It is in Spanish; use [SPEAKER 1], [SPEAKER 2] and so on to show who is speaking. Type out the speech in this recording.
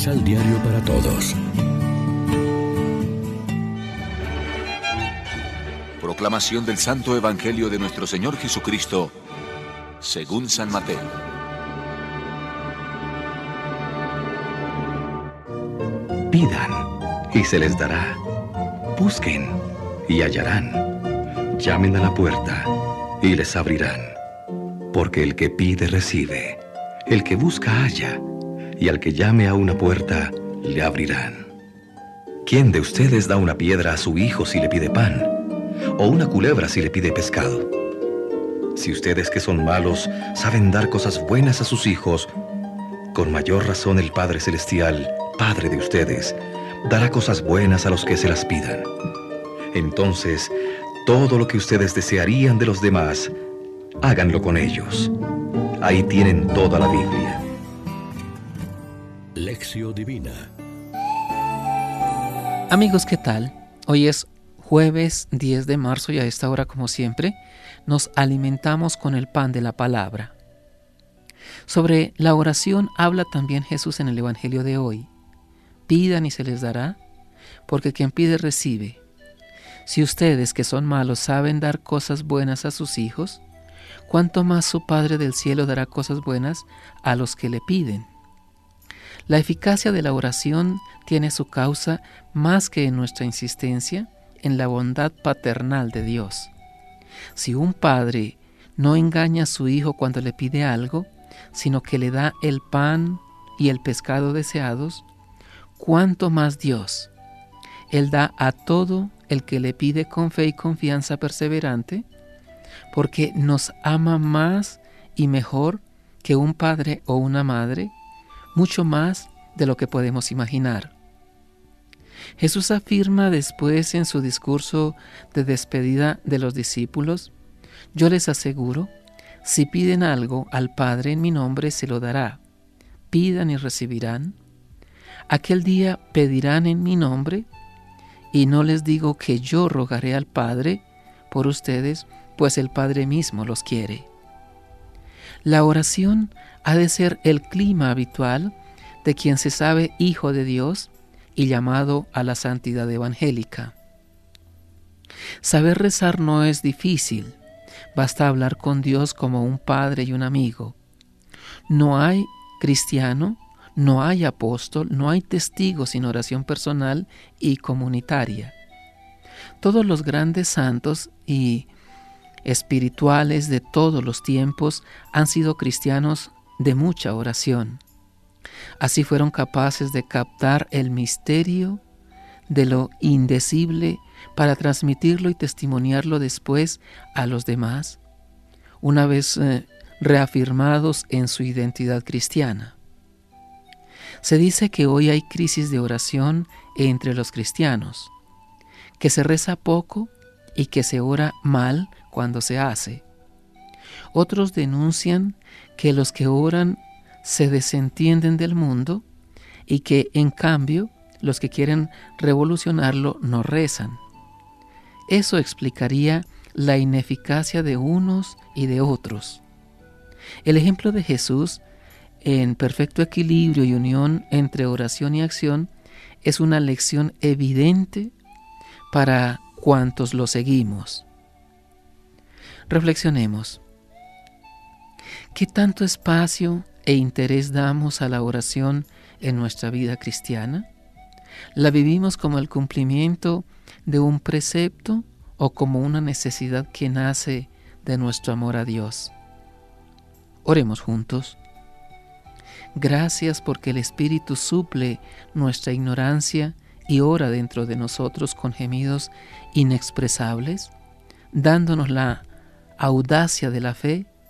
[SPEAKER 1] Misal Diario para Todos.
[SPEAKER 2] Proclamación del Santo Evangelio de nuestro Señor Jesucristo, según San Mateo.
[SPEAKER 3] Pidan y se les dará. Busquen y hallarán. Llamen a la puerta y les abrirán. Porque el que pide recibe, el que busca halla, y al que llame a una puerta le abrirán. ¿Quién de ustedes da una piedra a su hijo si le pide pan? ¿O una culebra si le pide pescado? Si ustedes que son malos saben dar cosas buenas a sus hijos, con mayor razón el Padre Celestial, Padre de ustedes, dará cosas buenas a los que se las pidan. Entonces, todo lo que ustedes desearían de los demás, háganlo con ellos. Ahí tienen toda la Biblia.
[SPEAKER 1] Divina
[SPEAKER 4] Amigos, ¿qué tal? Hoy es jueves 10 de marzo y a esta hora, como siempre, nos alimentamos con el pan de la palabra. Sobre la oración habla también Jesús en el Evangelio de hoy. Pidan y se les dará, porque quien pide recibe. Si ustedes que son malos saben dar cosas buenas a sus hijos, ¿cuánto más su Padre del cielo dará cosas buenas a los que le piden? La eficacia de la oración tiene su causa más que en nuestra insistencia en la bondad paternal de Dios. Si un padre no engaña a su hijo cuando le pide algo, sino que le da el pan y el pescado deseados, cuánto más Dios. Él da a todo el que le pide con fe y confianza perseverante, porque nos ama más y mejor que un padre o una madre, mucho más de lo que podemos imaginar. Jesús afirma después en su discurso de despedida de los discípulos, yo les aseguro, si piden algo al Padre en mi nombre, se lo dará. Pidan y recibirán. Aquel día pedirán en mi nombre, y no les digo que yo rogaré al Padre por ustedes, pues el Padre mismo los quiere. La oración ha de ser el clima habitual de quien se sabe hijo de Dios y llamado a la santidad evangélica. Saber rezar no es difícil, basta hablar con Dios como un padre y un amigo. No hay cristiano, no hay apóstol, no hay testigo sin oración personal y comunitaria. Todos los grandes santos y espirituales de todos los tiempos han sido cristianos de mucha oración. Así fueron capaces de captar el misterio de lo indecible para transmitirlo y testimoniarlo después a los demás, una vez eh, reafirmados en su identidad cristiana. Se dice que hoy hay crisis de oración entre los cristianos, que se reza poco y que se ora mal cuando se hace. Otros denuncian que los que oran se desentienden del mundo y que en cambio los que quieren revolucionarlo no rezan. Eso explicaría la ineficacia de unos y de otros. El ejemplo de Jesús en perfecto equilibrio y unión entre oración y acción es una lección evidente para cuantos lo seguimos. Reflexionemos. ¿Qué tanto espacio e interés damos a la oración en nuestra vida cristiana? ¿La vivimos como el cumplimiento de un precepto o como una necesidad que nace de nuestro amor a Dios? Oremos juntos. Gracias porque el Espíritu suple nuestra ignorancia y ora dentro de nosotros con gemidos inexpresables, dándonos la audacia de la fe